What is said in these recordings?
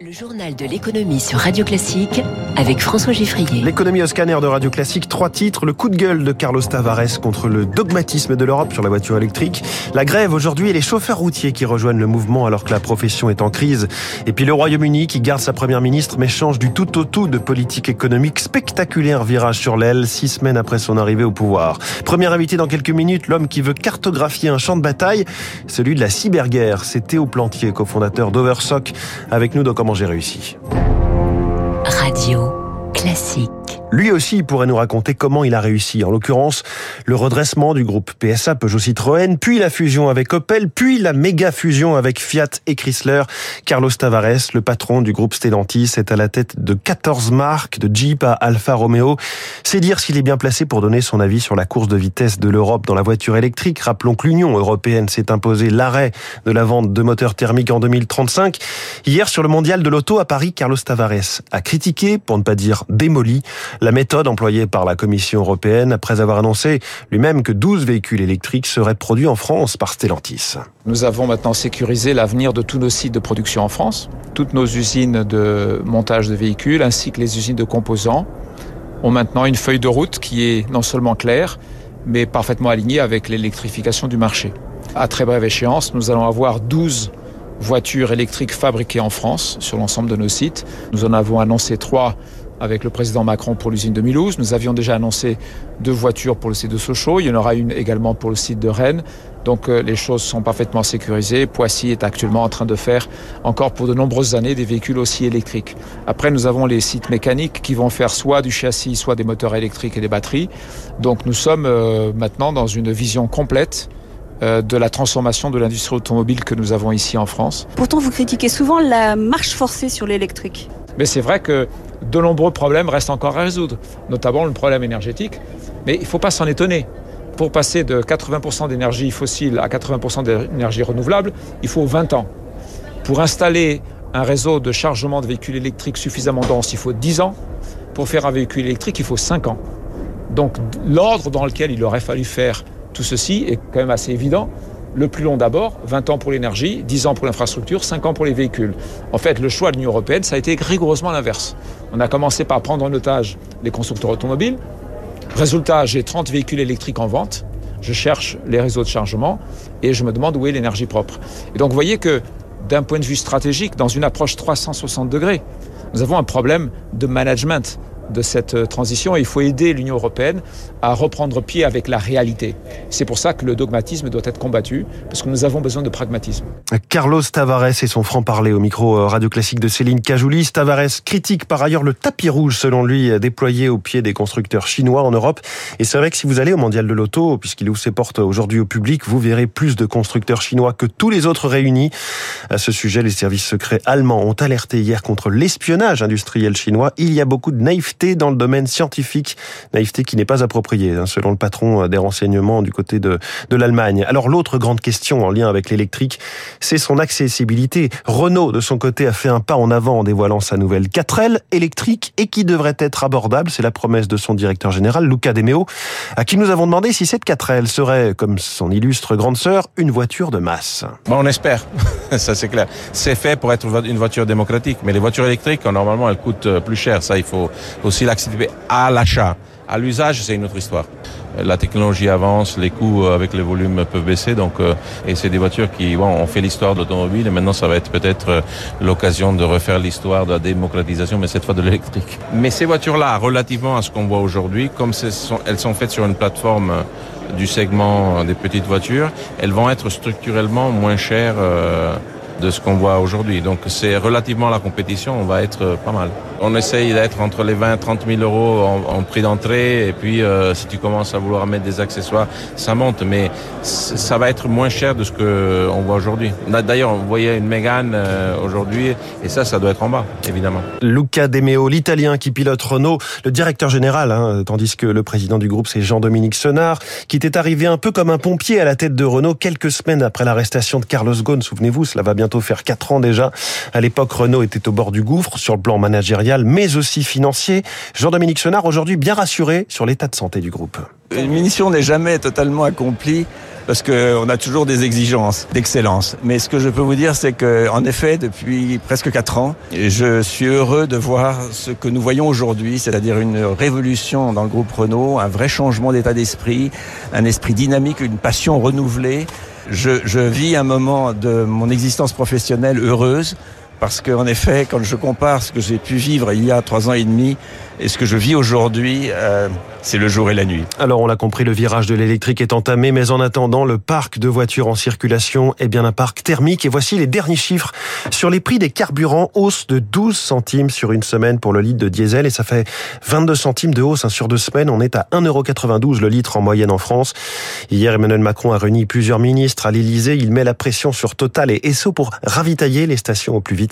Le journal de l'économie sur Radio Classique avec François Giffrier. L'économie au scanner de Radio Classique, trois titres. Le coup de gueule de Carlos Tavares contre le dogmatisme de l'Europe sur la voiture électrique. La grève aujourd'hui et les chauffeurs routiers qui rejoignent le mouvement alors que la profession est en crise. Et puis le Royaume-Uni qui garde sa première ministre mais change du tout au tout de politique économique. Spectaculaire virage sur l'aile, six semaines après son arrivée au pouvoir. Premier invité dans quelques minutes, l'homme qui veut cartographier un champ de bataille, celui de la cyberguerre. C'est Théo Plantier, cofondateur d'Oversock, avec nous dans J'ai réussi. Radio classique. Lui aussi pourrait nous raconter comment il a réussi. En l'occurrence, le redressement du groupe PSA Peugeot Citroën, puis la fusion avec Opel, puis la méga fusion avec Fiat et Chrysler. Carlos Tavares, le patron du groupe Stellantis, est à la tête de 14 marques, de Jeep à Alfa Romeo. C'est dire s'il est bien placé pour donner son avis sur la course de vitesse de l'Europe dans la voiture électrique. Rappelons que l'Union européenne s'est imposée l'arrêt de la vente de moteurs thermiques en 2035. Hier, sur le mondial de l'auto à Paris, Carlos Tavares a critiqué, pour ne pas dire démoli, la méthode employée par la Commission européenne après avoir annoncé lui-même que 12 véhicules électriques seraient produits en France par Stellantis. Nous avons maintenant sécurisé l'avenir de tous nos sites de production en France. Toutes nos usines de montage de véhicules ainsi que les usines de composants ont maintenant une feuille de route qui est non seulement claire, mais parfaitement alignée avec l'électrification du marché. À très brève échéance, nous allons avoir 12 voitures électriques fabriquées en France sur l'ensemble de nos sites. Nous en avons annoncé trois avec le président Macron pour l'usine de Milouz. Nous avions déjà annoncé deux voitures pour le site de Sochaux. Il y en aura une également pour le site de Rennes. Donc euh, les choses sont parfaitement sécurisées. Poissy est actuellement en train de faire encore pour de nombreuses années des véhicules aussi électriques. Après, nous avons les sites mécaniques qui vont faire soit du châssis, soit des moteurs électriques et des batteries. Donc nous sommes euh, maintenant dans une vision complète euh, de la transformation de l'industrie automobile que nous avons ici en France. Pourtant, vous critiquez souvent la marche forcée sur l'électrique. Mais c'est vrai que de nombreux problèmes restent encore à résoudre, notamment le problème énergétique. Mais il ne faut pas s'en étonner. Pour passer de 80% d'énergie fossile à 80% d'énergie renouvelable, il faut 20 ans. Pour installer un réseau de chargement de véhicules électriques suffisamment dense, il faut 10 ans. Pour faire un véhicule électrique, il faut 5 ans. Donc l'ordre dans lequel il aurait fallu faire tout ceci est quand même assez évident. Le plus long d'abord, 20 ans pour l'énergie, 10 ans pour l'infrastructure, 5 ans pour les véhicules. En fait, le choix de l'Union européenne, ça a été rigoureusement l'inverse. On a commencé par prendre en otage les constructeurs automobiles. Résultat, j'ai 30 véhicules électriques en vente. Je cherche les réseaux de chargement et je me demande où est l'énergie propre. Et donc, vous voyez que d'un point de vue stratégique, dans une approche 360 degrés, nous avons un problème de management de cette transition et il faut aider l'Union européenne à reprendre pied avec la réalité. C'est pour ça que le dogmatisme doit être combattu, parce que nous avons besoin de pragmatisme. Carlos Tavares et son franc-parler au micro euh, radio classique de Céline Cajoulis. Tavares critique par ailleurs le tapis rouge, selon lui, déployé au pied des constructeurs chinois en Europe. Et c'est vrai que si vous allez au Mondial de l'Auto, puisqu'il ouvre ses portes aujourd'hui au public, vous verrez plus de constructeurs chinois que tous les autres réunis. À ce sujet, les services secrets allemands ont alerté hier contre l'espionnage industriel chinois. Il y a beaucoup de naïveté dans le domaine scientifique, naïveté qui n'est pas appropriée, hein, selon le patron des renseignements du côté de, de l'Allemagne. Alors l'autre grande question en lien avec l'électrique, c'est son accessibilité. Renault, de son côté, a fait un pas en avant en dévoilant sa nouvelle 4L électrique et qui devrait être abordable. C'est la promesse de son directeur général, Luca De Meo, à qui nous avons demandé si cette 4L serait, comme son illustre grande sœur, une voiture de masse. Bon, on espère, ça c'est clair. C'est fait pour être une voiture démocratique, mais les voitures électriques, normalement, elles coûtent plus cher. Ça, il faut aussi l'accepter à l'achat. À l'usage, c'est une autre histoire. La technologie avance, les coûts avec les volumes peuvent baisser, donc et c'est des voitures qui bon, ont fait l'histoire de l'automobile et maintenant ça va être peut-être l'occasion de refaire l'histoire de la démocratisation, mais cette fois de l'électrique. Mais ces voitures-là, relativement à ce qu'on voit aujourd'hui, comme elles sont faites sur une plateforme du segment des petites voitures, elles vont être structurellement moins chères. Euh, de ce qu'on voit aujourd'hui. Donc c'est relativement la compétition, on va être pas mal. On essaye d'être entre les 20 et 30 000 euros en, en prix d'entrée et puis euh, si tu commences à vouloir mettre des accessoires, ça monte, mais ça va être moins cher de ce que on voit aujourd'hui. D'ailleurs, on voyait une Mégane euh, aujourd'hui et ça, ça doit être en bas, évidemment. Luca De Meo, l'Italien qui pilote Renault, le directeur général, hein, tandis que le président du groupe, c'est Jean-Dominique Senard, qui était arrivé un peu comme un pompier à la tête de Renault quelques semaines après l'arrestation de Carlos Ghosn. Souvenez-vous, cela va bien bientôt faire 4 ans déjà. À l'époque, Renault était au bord du gouffre sur le plan managérial, mais aussi financier. Jean-Dominique Senard, aujourd'hui bien rassuré sur l'état de santé du groupe. Une mission n'est jamais totalement accomplie parce qu'on a toujours des exigences d'excellence. Mais ce que je peux vous dire, c'est que, en effet, depuis presque quatre ans, je suis heureux de voir ce que nous voyons aujourd'hui, c'est-à-dire une révolution dans le groupe Renault, un vrai changement d'état d'esprit, un esprit dynamique, une passion renouvelée. Je, vis un moment de mon existence professionnelle heureuse parce qu'en effet, quand je compare ce que j'ai pu vivre il y a trois ans et demi et ce que je vis aujourd'hui, euh, c'est le jour et la nuit. Alors on l'a compris, le virage de l'électrique est entamé, mais en attendant, le parc de voitures en circulation est bien un parc thermique. Et voici les derniers chiffres sur les prix des carburants, hausse de 12 centimes sur une semaine pour le litre de diesel, et ça fait 22 centimes de hausse hein, sur deux semaines. On est à 1,92€ le litre en moyenne en France. Hier, Emmanuel Macron a réuni plusieurs ministres à l'Elysée. Il met la pression sur Total et Esso pour ravitailler les stations au plus vite.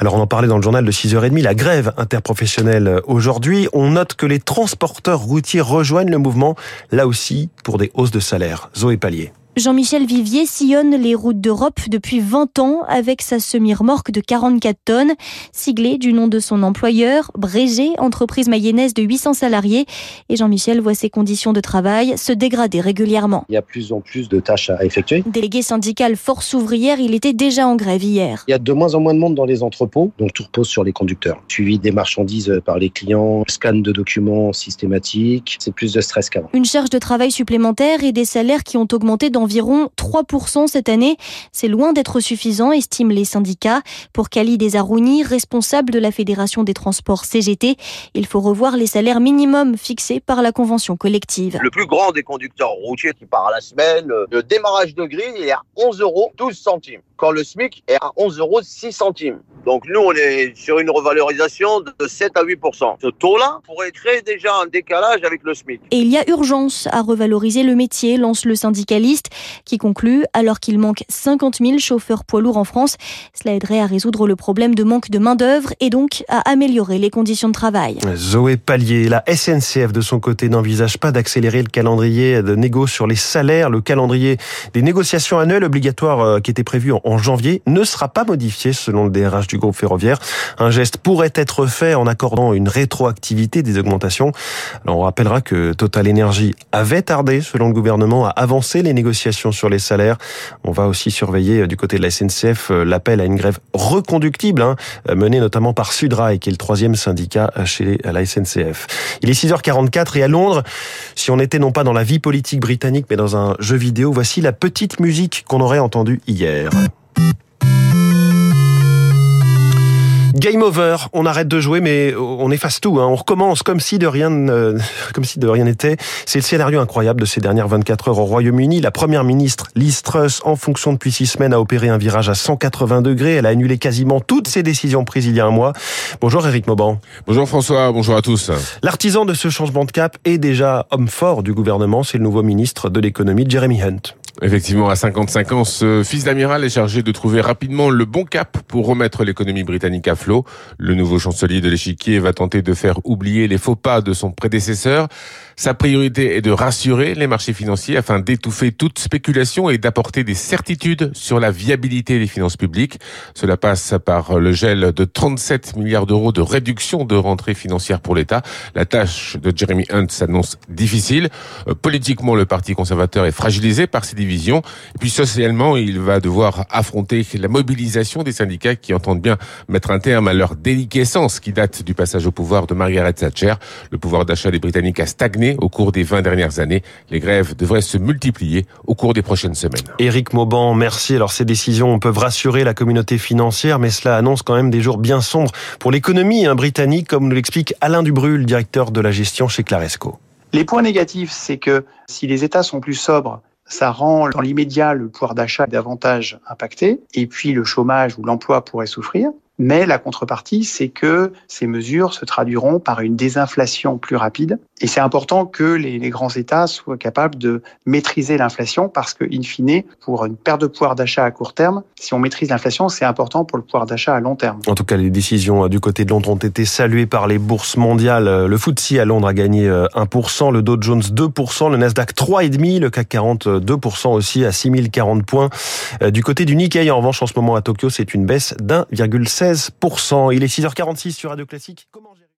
Alors on en parlait dans le journal de 6h30, la grève interprofessionnelle aujourd'hui. On note que les transporteurs routiers rejoignent le mouvement, là aussi pour des hausses de salaire. Zoé Pallier. Jean-Michel Vivier sillonne les routes d'Europe depuis 20 ans avec sa semi-remorque de 44 tonnes, siglée du nom de son employeur, Brégé, entreprise mayonnaise de 800 salariés. Et Jean-Michel voit ses conditions de travail se dégrader régulièrement. Il y a plus en plus de tâches à effectuer. Délégué syndical Force ouvrière, il était déjà en grève hier. Il y a de moins en moins de monde dans les entrepôts, donc tout repose sur les conducteurs. Suivi des marchandises par les clients, scan de documents systématique, c'est plus de stress qu'avant. Une charge de travail supplémentaire et des salaires qui ont augmenté dans environ 3% cette année. C'est loin d'être suffisant, estiment les syndicats. Pour Khalid Desarouni, responsable de la Fédération des transports CGT, il faut revoir les salaires minimums fixés par la convention collective. Le plus grand des conducteurs routiers qui part à la semaine, le démarrage de grille est à 11 euros 12 centimes quand le SMIC est à 11 euros 6 centimes. Donc nous, on est sur une revalorisation de 7 à 8 Ce taux-là pourrait créer déjà un décalage avec le SMIC. Et il y a urgence à revaloriser le métier, lance le syndicaliste, qui conclut, alors qu'il manque 50 000 chauffeurs poids lourds en France, cela aiderait à résoudre le problème de manque de main-d'œuvre et donc à améliorer les conditions de travail. Zoé Pallier, la SNCF de son côté n'envisage pas d'accélérer le calendrier de négo sur les salaires. Le calendrier des négociations annuelles obligatoires euh, qui était prévu en janvier ne sera pas modifié selon le DRH du groupe ferroviaire. Un geste pourrait être fait en accordant une rétroactivité des augmentations. Alors on rappellera que Total Energy avait tardé, selon le gouvernement, à avancer les négociations sur les salaires. On va aussi surveiller euh, du côté de la SNCF euh, l'appel à une grève reconductible, hein, euh, menée notamment par Sudrail, qui est le troisième syndicat chez la SNCF. Il est 6h44 et à Londres, si on était non pas dans la vie politique britannique, mais dans un jeu vidéo, voici la petite musique qu'on aurait entendue hier. Game over, on arrête de jouer, mais on efface tout. Hein. On recommence comme si de rien, comme si de rien n'était. C'est le scénario incroyable de ces dernières 24 heures au Royaume-Uni. La première ministre Liz Truss, en fonction depuis six semaines, a opéré un virage à 180 degrés. Elle a annulé quasiment toutes ses décisions prises il y a un mois. Bonjour Eric Mauban. Bonjour François. Bonjour à tous. L'artisan de ce changement de cap est déjà homme fort du gouvernement. C'est le nouveau ministre de l'économie, Jeremy Hunt. Effectivement, à 55 ans, ce fils d'amiral est chargé de trouver rapidement le bon cap pour remettre l'économie britannique à flot. Le nouveau chancelier de l'échiquier va tenter de faire oublier les faux pas de son prédécesseur. Sa priorité est de rassurer les marchés financiers afin d'étouffer toute spéculation et d'apporter des certitudes sur la viabilité des finances publiques. Cela passe par le gel de 37 milliards d'euros de réduction de rentrée financière pour l'État. La tâche de Jeremy Hunt s'annonce difficile. Euh, politiquement, le Parti conservateur est fragilisé par ses divisions. Et puis socialement, il va devoir affronter la mobilisation des syndicats qui entendent bien mettre un terme à leur déliquescence qui date du passage au pouvoir de Margaret Thatcher. Le pouvoir d'achat des Britanniques a stagné au cours des 20 dernières années. Les grèves devraient se multiplier au cours des prochaines semaines. Éric Mauban, merci. Alors ces décisions peuvent rassurer la communauté financière, mais cela annonce quand même des jours bien sombres pour l'économie hein, britannique, comme nous l'explique Alain Dubrul, directeur de la gestion chez Claresco. Les points négatifs, c'est que si les États sont plus sobres, ça rend dans l'immédiat le pouvoir d'achat davantage impacté, et puis le chômage ou l'emploi pourrait souffrir. Mais la contrepartie, c'est que ces mesures se traduiront par une désinflation plus rapide. Et c'est important que les, grands États soient capables de maîtriser l'inflation parce que, in fine, pour une perte de pouvoir d'achat à court terme, si on maîtrise l'inflation, c'est important pour le pouvoir d'achat à long terme. En tout cas, les décisions du côté de Londres ont été saluées par les bourses mondiales. Le FTSE à Londres a gagné 1%, le Dow Jones 2%, le Nasdaq 3,5%, le CAC 40 2% aussi à 6040 points. Du côté du Nikkei, en revanche, en ce moment à Tokyo, c'est une baisse d'1,16%. Il est 6h46 sur Radio Classique.